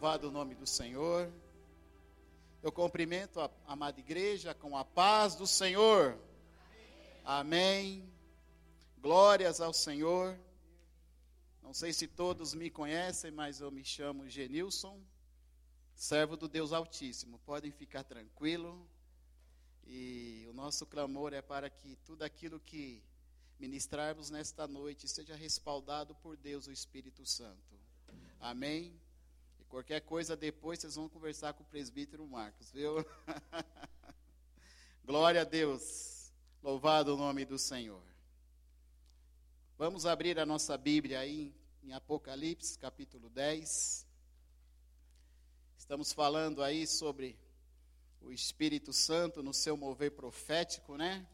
Louvado o nome do Senhor. Eu cumprimento a amada igreja com a paz do Senhor. Amém. Glórias ao Senhor. Não sei se todos me conhecem, mas eu me chamo Genilson, servo do Deus Altíssimo. Podem ficar tranquilo. E o nosso clamor é para que tudo aquilo que ministrarmos nesta noite seja respaldado por Deus, o Espírito Santo. Amém. Qualquer coisa depois vocês vão conversar com o presbítero Marcos, viu? Glória a Deus. Louvado o nome do Senhor. Vamos abrir a nossa Bíblia aí em Apocalipse, capítulo 10. Estamos falando aí sobre o Espírito Santo no seu mover profético, né?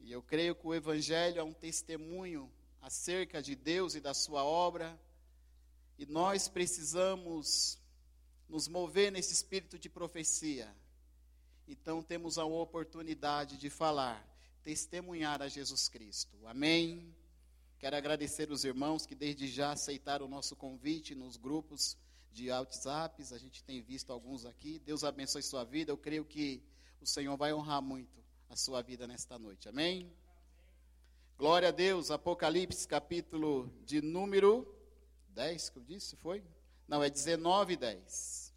E eu creio que o Evangelho é um testemunho acerca de Deus e da sua obra. E nós precisamos nos mover nesse espírito de profecia. Então temos a oportunidade de falar, testemunhar a Jesus Cristo. Amém. Quero agradecer os irmãos que desde já aceitaram o nosso convite nos grupos de WhatsApps. A gente tem visto alguns aqui. Deus abençoe sua vida. Eu creio que o Senhor vai honrar muito a sua vida nesta noite. Amém. Glória a Deus. Apocalipse capítulo de número 10 que eu disse, foi? Não, é 19 e 10.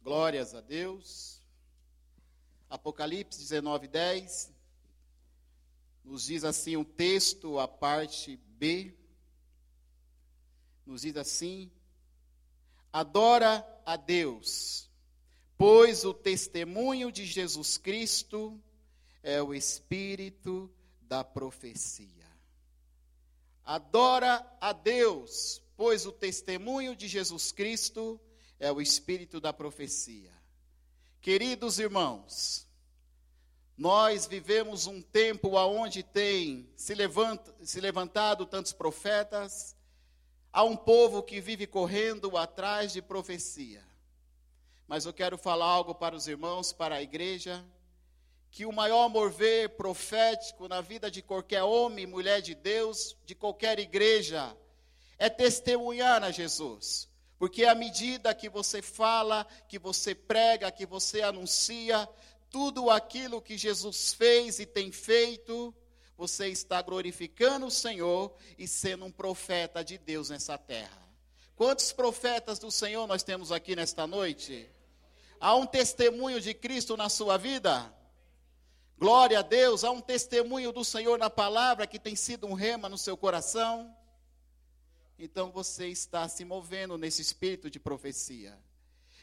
Glórias a Deus. Apocalipse 19 e 10. Nos diz assim o um texto, a parte B. Nos diz assim: Adora a Deus, pois o testemunho de Jesus Cristo é o espírito da profecia. Adora a Deus, pois o testemunho de Jesus Cristo é o espírito da profecia. Queridos irmãos, nós vivemos um tempo onde tem se, levanta, se levantado tantos profetas, há um povo que vive correndo atrás de profecia. Mas eu quero falar algo para os irmãos, para a igreja que o maior mover profético na vida de qualquer homem mulher de Deus, de qualquer igreja, é testemunhar a Jesus. Porque à medida que você fala, que você prega, que você anuncia, tudo aquilo que Jesus fez e tem feito, você está glorificando o Senhor e sendo um profeta de Deus nessa terra. Quantos profetas do Senhor nós temos aqui nesta noite? Há um testemunho de Cristo na sua vida? Glória a Deus, há um testemunho do Senhor na palavra que tem sido um rema no seu coração. Então você está se movendo nesse espírito de profecia.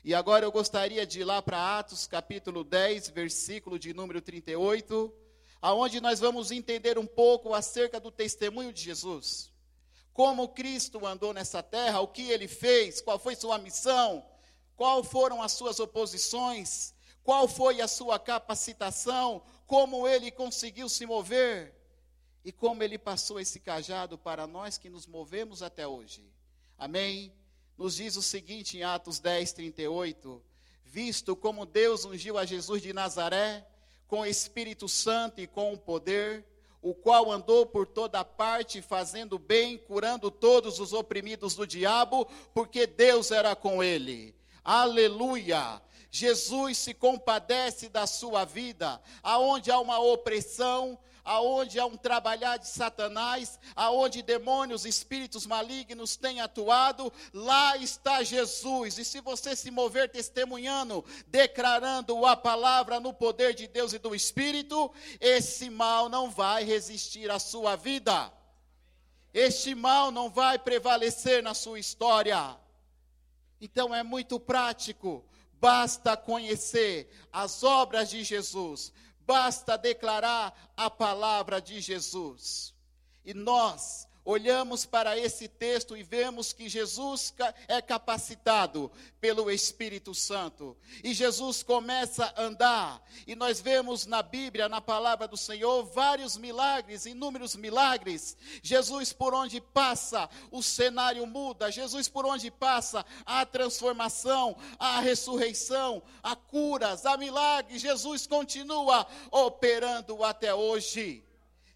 E agora eu gostaria de ir lá para Atos capítulo 10, versículo de número 38, aonde nós vamos entender um pouco acerca do testemunho de Jesus. Como Cristo andou nessa terra, o que ele fez, qual foi sua missão, qual foram as suas oposições, qual foi a sua capacitação, como ele conseguiu se mover e como ele passou esse cajado para nós que nos movemos até hoje. Amém? Nos diz o seguinte em Atos 10, 38: Visto como Deus ungiu a Jesus de Nazaré com o Espírito Santo e com o poder, o qual andou por toda parte fazendo bem, curando todos os oprimidos do diabo, porque Deus era com ele. Aleluia! Jesus se compadece da sua vida, aonde há uma opressão, aonde há um trabalhar de Satanás, aonde demônios, espíritos malignos têm atuado, lá está Jesus. E se você se mover testemunhando, declarando a palavra no poder de Deus e do Espírito, esse mal não vai resistir à sua vida. Este mal não vai prevalecer na sua história. Então é muito prático basta conhecer as obras de Jesus, basta declarar a palavra de Jesus. E nós olhamos para esse texto e vemos que Jesus é capacitado pelo Espírito Santo. E Jesus começa a andar. E nós vemos na Bíblia, na palavra do Senhor, vários milagres, inúmeros milagres. Jesus, por onde passa, o cenário muda. Jesus, por onde passa, há transformação, há ressurreição, há curas, há milagres. Jesus continua operando até hoje.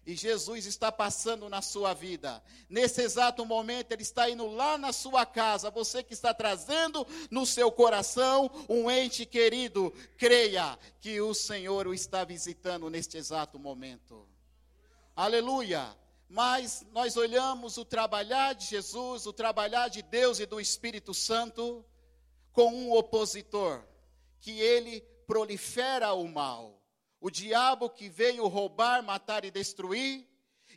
E Jesus está passando na sua vida. Nesse exato momento, Ele está indo lá na sua casa. Você que está trazendo no seu coração um ente querido, creia que o Senhor o está visitando neste exato momento. Aleluia! Mas nós olhamos o trabalhar de Jesus, o trabalhar de Deus e do Espírito Santo com um opositor, que ele prolifera o mal o diabo que veio roubar, matar e destruir,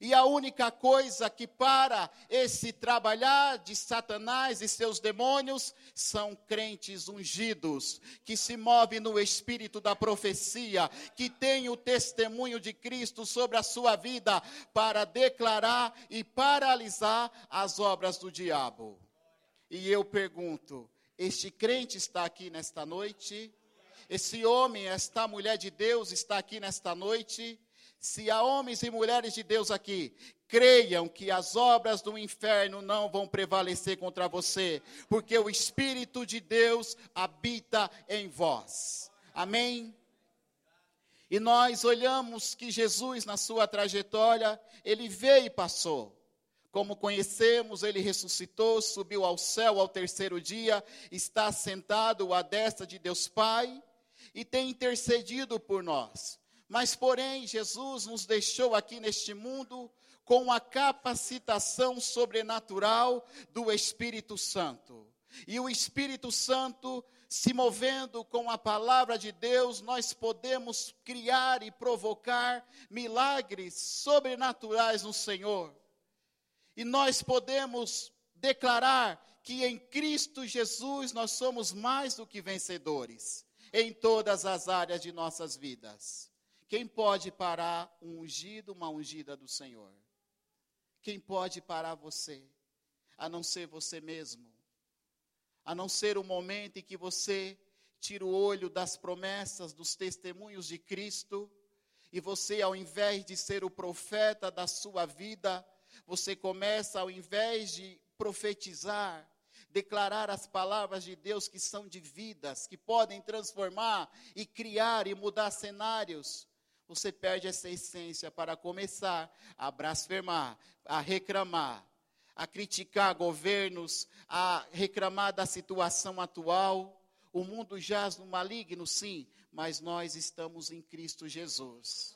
e a única coisa que para esse trabalhar de Satanás e seus demônios são crentes ungidos, que se movem no espírito da profecia, que têm o testemunho de Cristo sobre a sua vida para declarar e paralisar as obras do diabo. E eu pergunto: este crente está aqui nesta noite? Esse homem, esta mulher de Deus está aqui nesta noite. Se há homens e mulheres de Deus aqui, creiam que as obras do inferno não vão prevalecer contra você, porque o Espírito de Deus habita em vós. Amém? E nós olhamos que Jesus, na sua trajetória, ele veio e passou. Como conhecemos, ele ressuscitou, subiu ao céu ao terceiro dia, está sentado à destra de Deus Pai e tem intercedido por nós. Mas, porém, Jesus nos deixou aqui neste mundo com a capacitação sobrenatural do Espírito Santo. E o Espírito Santo, se movendo com a palavra de Deus, nós podemos criar e provocar milagres sobrenaturais no Senhor. E nós podemos declarar que em Cristo Jesus nós somos mais do que vencedores em todas as áreas de nossas vidas. Quem pode parar um ungido, uma ungida do Senhor? Quem pode parar você? A não ser você mesmo. A não ser o momento em que você tira o olho das promessas, dos testemunhos de Cristo, e você, ao invés de ser o profeta da sua vida, você começa, ao invés de profetizar, declarar as palavras de Deus que são de vidas, que podem transformar e criar e mudar cenários, você perde essa essência para começar a blasfemar, a reclamar, a criticar governos, a reclamar da situação atual. O mundo jaz no maligno, sim, mas nós estamos em Cristo Jesus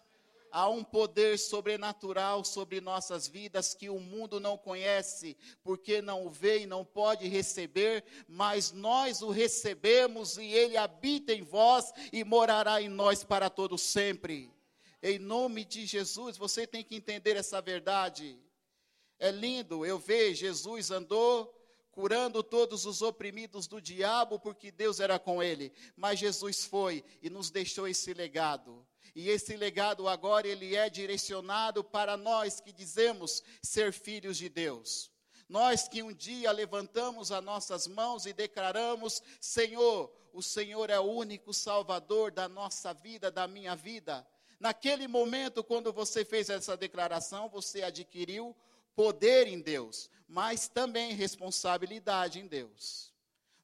há um poder sobrenatural sobre nossas vidas que o mundo não conhece, porque não o vê e não pode receber, mas nós o recebemos e ele habita em vós e morará em nós para todo sempre. Em nome de Jesus, você tem que entender essa verdade. É lindo, eu vejo Jesus andou curando todos os oprimidos do diabo, porque Deus era com ele. Mas Jesus foi e nos deixou esse legado. E esse legado agora ele é direcionado para nós que dizemos ser filhos de Deus. Nós que um dia levantamos as nossas mãos e declaramos: Senhor, o Senhor é o único Salvador da nossa vida, da minha vida. Naquele momento, quando você fez essa declaração, você adquiriu poder em Deus, mas também responsabilidade em Deus.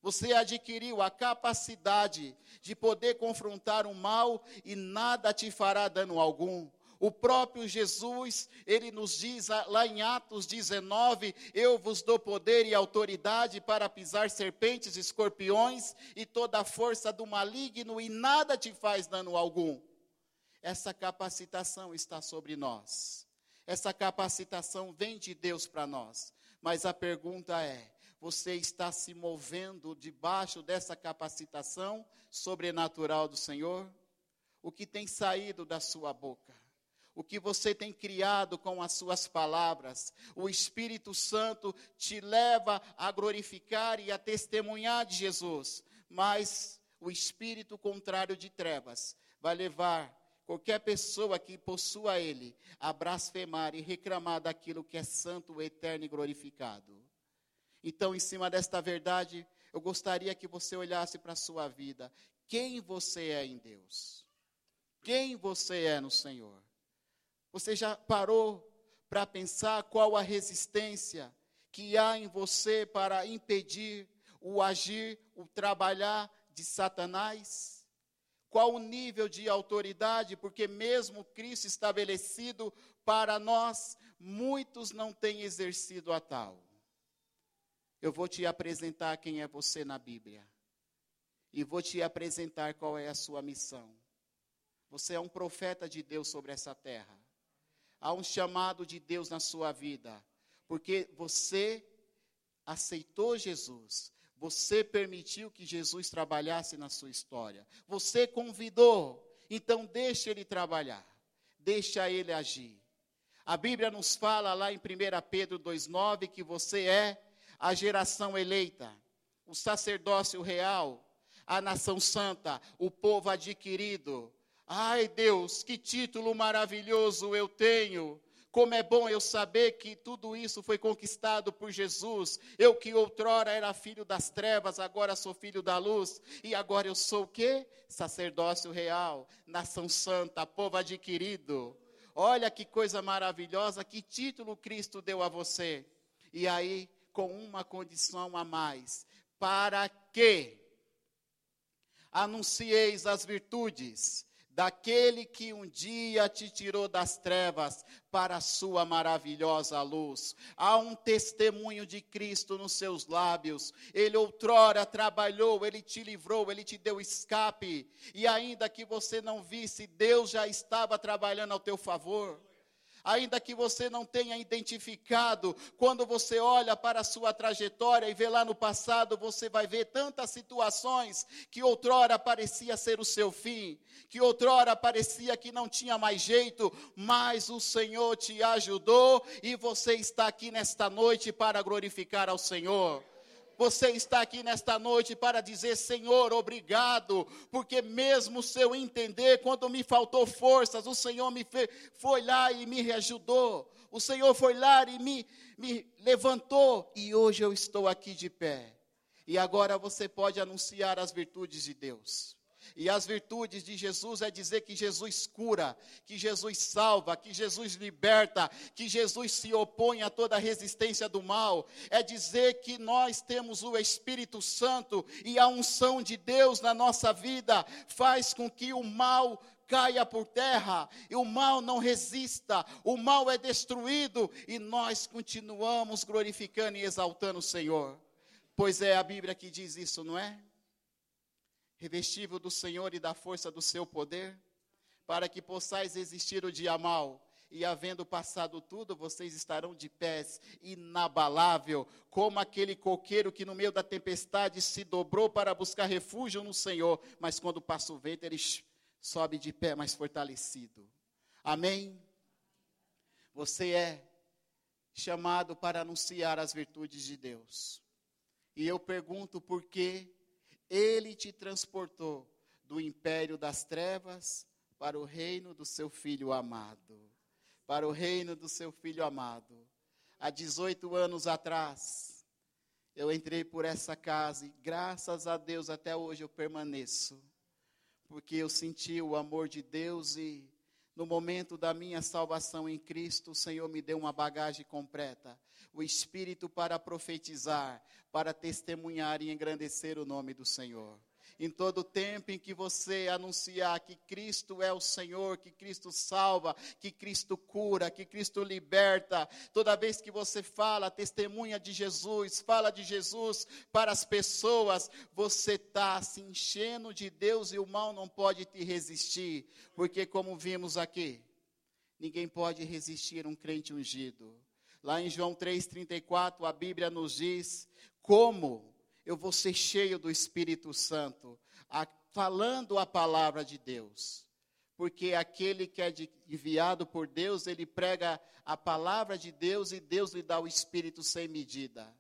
Você adquiriu a capacidade de poder confrontar o mal e nada te fará dano algum. O próprio Jesus, ele nos diz lá em Atos 19: Eu vos dou poder e autoridade para pisar serpentes, escorpiões e toda a força do maligno, e nada te faz dano algum. Essa capacitação está sobre nós. Essa capacitação vem de Deus para nós. Mas a pergunta é: você está se movendo debaixo dessa capacitação sobrenatural do Senhor? O que tem saído da sua boca? O que você tem criado com as suas palavras? O Espírito Santo te leva a glorificar e a testemunhar de Jesus, mas o espírito contrário de trevas vai levar qualquer pessoa que possua ele a blasfemar e reclamar daquilo que é santo, eterno e glorificado. Então, em cima desta verdade, eu gostaria que você olhasse para a sua vida. Quem você é em Deus? Quem você é no Senhor? Você já parou para pensar qual a resistência que há em você para impedir o agir, o trabalhar de Satanás? Qual o nível de autoridade? Porque mesmo Cristo estabelecido para nós, muitos não têm exercido a tal. Eu vou te apresentar quem é você na Bíblia. E vou te apresentar qual é a sua missão. Você é um profeta de Deus sobre essa terra. Há um chamado de Deus na sua vida. Porque você aceitou Jesus. Você permitiu que Jesus trabalhasse na sua história. Você convidou. Então deixe ele trabalhar. Deixa ele agir. A Bíblia nos fala lá em 1 Pedro 2,9 que você é a geração eleita, o sacerdócio real, a nação santa, o povo adquirido. Ai Deus, que título maravilhoso eu tenho! Como é bom eu saber que tudo isso foi conquistado por Jesus. Eu que outrora era filho das trevas, agora sou filho da luz. E agora eu sou o quê? Sacerdócio real, nação santa, povo adquirido. Olha que coisa maravilhosa, que título Cristo deu a você. E aí, com uma condição a mais: para que anuncieis as virtudes daquele que um dia te tirou das trevas para a sua maravilhosa luz. Há um testemunho de Cristo nos seus lábios. Ele outrora trabalhou, ele te livrou, ele te deu escape, e ainda que você não visse, Deus já estava trabalhando ao teu favor ainda que você não tenha identificado, quando você olha para a sua trajetória e vê lá no passado, você vai ver tantas situações que outrora parecia ser o seu fim, que outrora parecia que não tinha mais jeito, mas o Senhor te ajudou e você está aqui nesta noite para glorificar ao Senhor. Você está aqui nesta noite para dizer, Senhor, obrigado, porque mesmo se eu entender, quando me faltou forças, o Senhor me fe, foi lá e me ajudou. O Senhor foi lá e me, me levantou, e hoje eu estou aqui de pé. E agora você pode anunciar as virtudes de Deus. E as virtudes de Jesus é dizer que Jesus cura, que Jesus salva, que Jesus liberta, que Jesus se opõe a toda resistência do mal. É dizer que nós temos o Espírito Santo e a unção de Deus na nossa vida faz com que o mal caia por terra e o mal não resista, o mal é destruído e nós continuamos glorificando e exaltando o Senhor. Pois é a Bíblia que diz isso, não é? Revestível do Senhor e da força do seu poder, para que possais existir o dia mal, e havendo passado tudo, vocês estarão de pés, inabalável, como aquele coqueiro que no meio da tempestade se dobrou para buscar refúgio no Senhor, mas quando passa o vento, ele sobe de pé mais fortalecido. Amém? Você é chamado para anunciar as virtudes de Deus. E eu pergunto por que ele te transportou do império das trevas para o reino do seu filho amado. Para o reino do seu filho amado. Há 18 anos atrás, eu entrei por essa casa e graças a Deus até hoje eu permaneço. Porque eu senti o amor de Deus e no momento da minha salvação em Cristo, o Senhor me deu uma bagagem completa o Espírito para profetizar, para testemunhar e engrandecer o nome do Senhor. Em todo tempo em que você anunciar que Cristo é o Senhor, que Cristo salva, que Cristo cura, que Cristo liberta, toda vez que você fala, testemunha de Jesus, fala de Jesus para as pessoas, você está se enchendo de Deus e o mal não pode te resistir, porque, como vimos aqui, ninguém pode resistir um crente ungido. Lá em João 3,34, a Bíblia nos diz como eu vou ser cheio do Espírito Santo, a, falando a palavra de Deus. Porque aquele que é enviado por Deus, ele prega a palavra de Deus e Deus lhe dá o Espírito sem medida.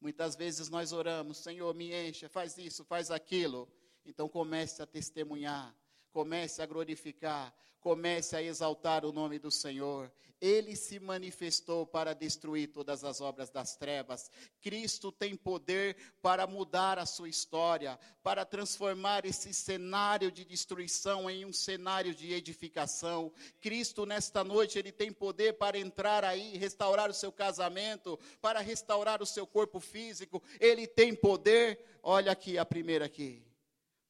Muitas vezes nós oramos, Senhor, me encha, faz isso, faz aquilo. Então comece a testemunhar, comece a glorificar, comece a exaltar o nome do Senhor. Ele se manifestou para destruir todas as obras das trevas. Cristo tem poder para mudar a sua história, para transformar esse cenário de destruição em um cenário de edificação. Cristo, nesta noite, ele tem poder para entrar aí, restaurar o seu casamento, para restaurar o seu corpo físico. Ele tem poder. Olha aqui a primeira aqui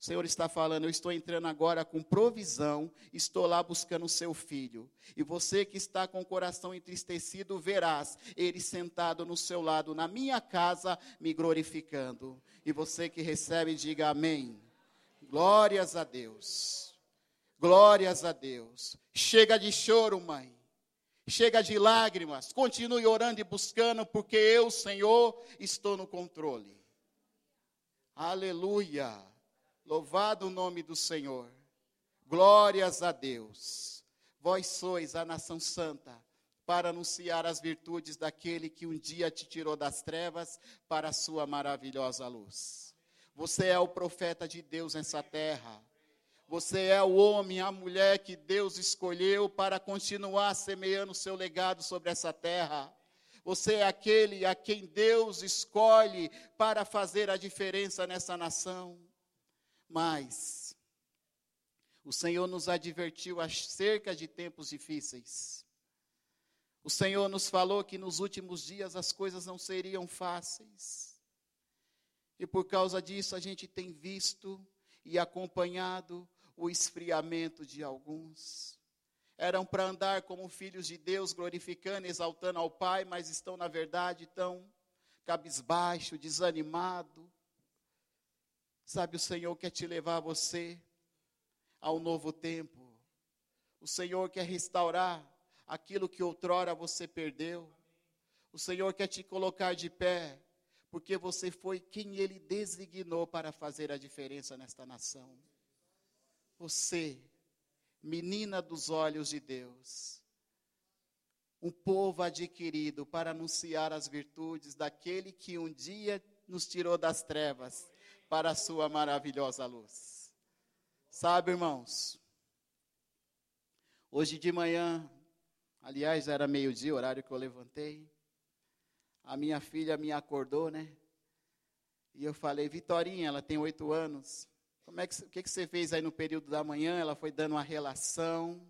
O Senhor está falando, eu estou entrando agora com provisão, estou lá buscando o seu filho. E você que está com o coração entristecido, verás ele sentado no seu lado, na minha casa, me glorificando. E você que recebe, diga amém. Glórias a Deus. Glórias a Deus. Chega de choro, mãe. Chega de lágrimas. Continue orando e buscando, porque eu, Senhor, estou no controle. Aleluia. Louvado o nome do Senhor. Glórias a Deus. Vós sois a nação santa para anunciar as virtudes daquele que um dia te tirou das trevas para a sua maravilhosa luz. Você é o profeta de Deus nessa terra. Você é o homem, a mulher que Deus escolheu para continuar semeando seu legado sobre essa terra. Você é aquele a quem Deus escolhe para fazer a diferença nessa nação. Mas o Senhor nos advertiu acerca de tempos difíceis. O Senhor nos falou que nos últimos dias as coisas não seriam fáceis. E por causa disso a gente tem visto e acompanhado o esfriamento de alguns. Eram para andar como filhos de Deus, glorificando, exaltando ao Pai, mas estão, na verdade, tão cabisbaixo, desanimado, Sabe, o Senhor quer te levar você ao novo tempo. O Senhor quer restaurar aquilo que outrora você perdeu. O Senhor quer te colocar de pé, porque você foi quem Ele designou para fazer a diferença nesta nação. Você, menina dos olhos de Deus, um povo adquirido para anunciar as virtudes daquele que um dia nos tirou das trevas para a sua maravilhosa luz. Sabe, irmãos, hoje de manhã, aliás, era meio-dia, horário que eu levantei, a minha filha me acordou, né? E eu falei, Vitorinha, ela tem oito anos, como é que, o que, que você fez aí no período da manhã? Ela foi dando uma relação.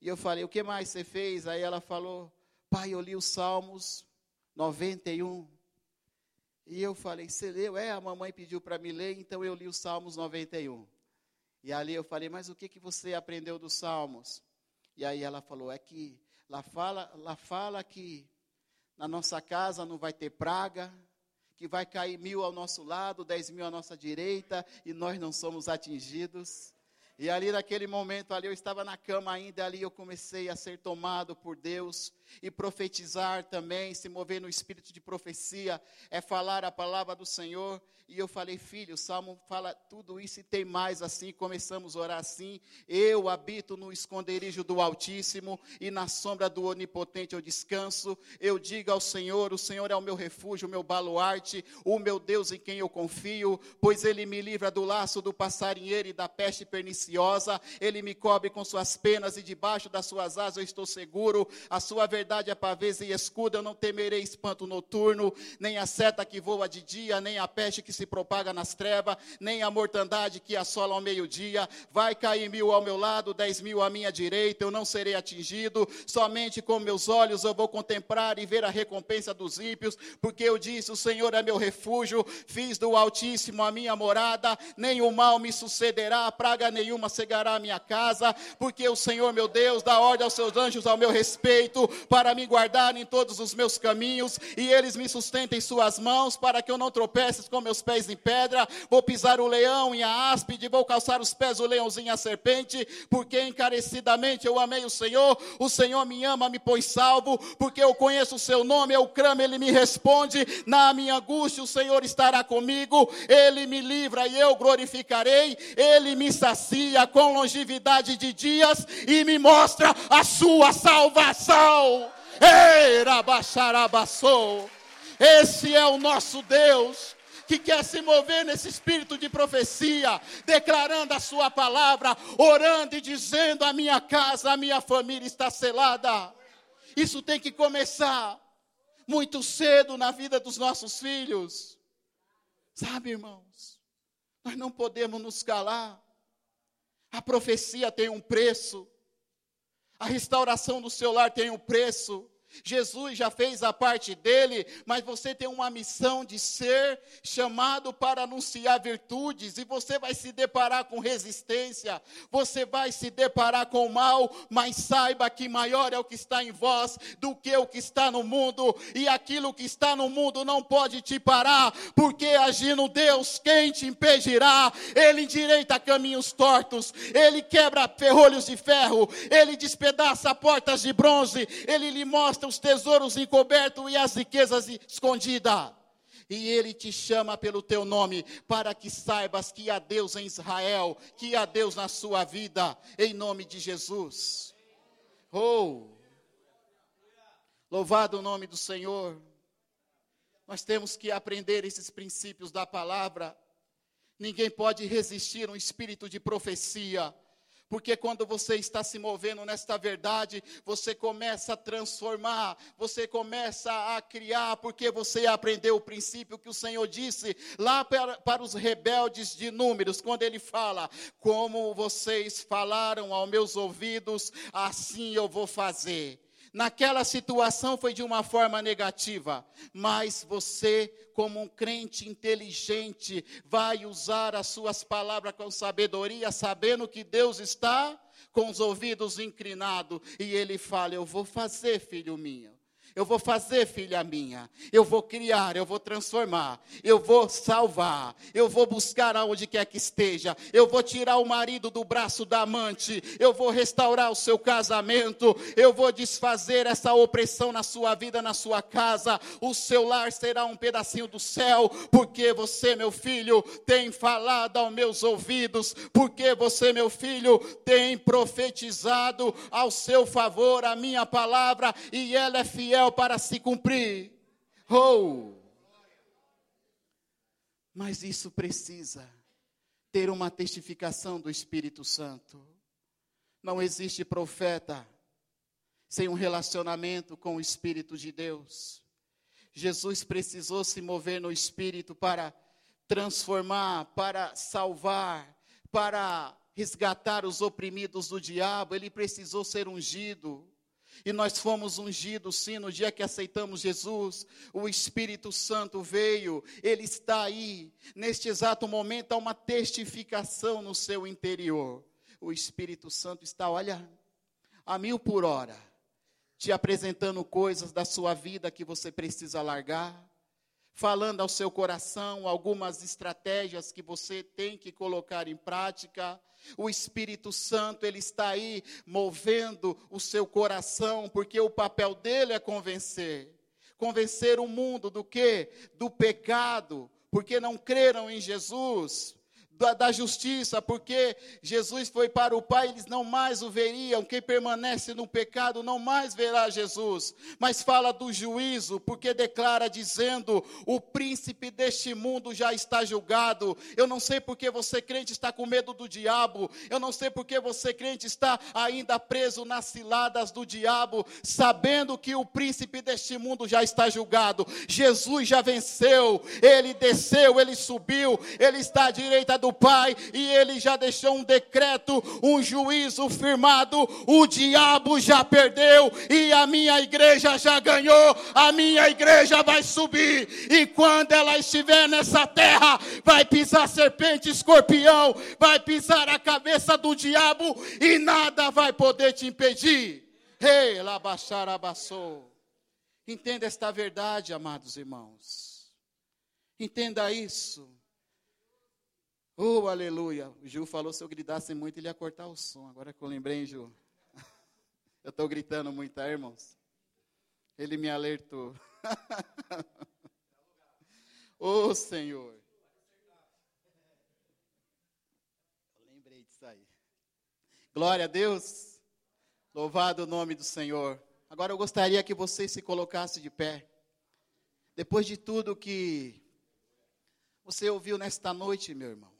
E eu falei, o que mais você fez? Aí ela falou, pai, eu li os Salmos 91. E eu falei, você leu? É, a mamãe pediu para me ler, então eu li os Salmos 91. E ali eu falei, mas o que, que você aprendeu dos Salmos? E aí ela falou, é que lá fala, lá fala que na nossa casa não vai ter praga, que vai cair mil ao nosso lado, dez mil à nossa direita, e nós não somos atingidos. E ali naquele momento, ali eu estava na cama ainda, ali eu comecei a ser tomado por Deus e profetizar também, se mover no espírito de profecia, é falar a palavra do Senhor. E eu falei, filho, o Salmo fala tudo isso e tem mais assim. Começamos a orar assim. Eu habito no esconderijo do Altíssimo e na sombra do Onipotente eu descanso. Eu digo ao Senhor: O Senhor é o meu refúgio, o meu baluarte, o meu Deus em quem eu confio, pois Ele me livra do laço do passarinheiro e da peste perniciosa. Ele me cobre com suas penas e debaixo das suas asas eu estou seguro. A sua verdade é pavês e escudo. Eu não temerei espanto noturno, nem a seta que voa de dia, nem a peste que se propaga nas trevas, nem a mortandade que assola ao meio-dia. Vai cair mil ao meu lado, dez mil à minha direita, eu não serei atingido. Somente com meus olhos eu vou contemplar e ver a recompensa dos ímpios, porque eu disse: O Senhor é meu refúgio, fiz do Altíssimo a minha morada, o mal me sucederá, praga nenhuma cegará a minha casa, porque o Senhor meu Deus dá ordem aos seus anjos ao meu respeito, para me guardar em todos os meus caminhos, e eles me sustentem em suas mãos, para que eu não tropece com meus pés em pedra, vou pisar o leão e a áspide, vou calçar os pés o leãozinho e a serpente, porque encarecidamente eu amei o Senhor, o Senhor me ama, me põe salvo, porque eu conheço o seu nome, eu clamo, ele me responde, na minha angústia o Senhor estará comigo, ele me livra e eu glorificarei, ele me sacia com longevidade de dias e me mostra a sua salvação. Ei, rabaxarabaçou. Esse é o nosso Deus que quer se mover nesse espírito de profecia, declarando a sua palavra, orando e dizendo: a minha casa, a minha família está selada. Isso tem que começar muito cedo na vida dos nossos filhos. Sabe, irmãos, nós não podemos nos calar. A profecia tem um preço. A restauração do seu lar tem um preço. Jesus já fez a parte dele, mas você tem uma missão de ser chamado para anunciar virtudes, e você vai se deparar com resistência, você vai se deparar com o mal, mas saiba que maior é o que está em vós do que o que está no mundo, e aquilo que está no mundo não pode te parar, porque agindo Deus, quem te impedirá? Ele endireita caminhos tortos, ele quebra ferrolhos de ferro, ele despedaça portas de bronze, ele lhe mostra os tesouros encobertos e as riquezas escondidas. E ele te chama pelo teu nome, para que saibas que há Deus em Israel, que há Deus na sua vida, em nome de Jesus. Oh! Louvado o nome do Senhor. Nós temos que aprender esses princípios da palavra. Ninguém pode resistir a um espírito de profecia porque quando você está se movendo nesta verdade, você começa a transformar, você começa a criar, porque você aprendeu o princípio que o Senhor disse lá para, para os rebeldes de números, quando ele fala: Como vocês falaram aos meus ouvidos, assim eu vou fazer. Naquela situação foi de uma forma negativa, mas você, como um crente inteligente, vai usar as suas palavras com sabedoria, sabendo que Deus está com os ouvidos inclinados, e ele fala: Eu vou fazer, filho meu. Eu vou fazer, filha minha. Eu vou criar, eu vou transformar. Eu vou salvar. Eu vou buscar aonde quer que esteja. Eu vou tirar o marido do braço da amante. Eu vou restaurar o seu casamento. Eu vou desfazer essa opressão na sua vida, na sua casa. O seu lar será um pedacinho do céu. Porque você, meu filho, tem falado aos meus ouvidos. Porque você, meu filho, tem profetizado ao seu favor a minha palavra. E ela é fiel para se cumprir. Oh! Mas isso precisa ter uma testificação do Espírito Santo. Não existe profeta sem um relacionamento com o Espírito de Deus. Jesus precisou se mover no Espírito para transformar, para salvar, para resgatar os oprimidos do diabo. Ele precisou ser ungido. E nós fomos ungidos, sim, no dia que aceitamos Jesus. O Espírito Santo veio, ele está aí. Neste exato momento há uma testificação no seu interior. O Espírito Santo está, olha, a mil por hora, te apresentando coisas da sua vida que você precisa largar falando ao seu coração algumas estratégias que você tem que colocar em prática. O Espírito Santo, ele está aí movendo o seu coração, porque o papel dele é convencer. Convencer o mundo do que? Do pecado, porque não creram em Jesus, da, da, justiça, porque Jesus foi para o Pai, eles não mais o veriam. Quem permanece no pecado não mais verá Jesus. Mas fala do juízo, porque declara dizendo: o príncipe deste mundo já está julgado. Eu não sei porque você crente está com medo do diabo. Eu não sei porque você crente está ainda preso nas ciladas do diabo, sabendo que o príncipe deste mundo já está julgado. Jesus já venceu. Ele desceu, ele subiu, ele está à direita do do Pai e ele já deixou um decreto, um juízo firmado. O diabo já perdeu e a minha igreja já ganhou. A minha igreja vai subir e quando ela estiver nessa terra, vai pisar serpente, escorpião, vai pisar a cabeça do diabo e nada vai poder te impedir. Rei, hey, labaxarabaçou. Entenda esta verdade, amados irmãos. Entenda isso. Oh, aleluia. O Ju falou se eu gritasse muito, ele ia cortar o som. Agora que eu lembrei, Ju. Eu estou gritando muito, tá, irmãos? Ele me alertou. oh, Senhor. Eu lembrei disso aí. Glória a Deus. Louvado o nome do Senhor. Agora eu gostaria que você se colocasse de pé. Depois de tudo que você ouviu nesta noite, meu irmão.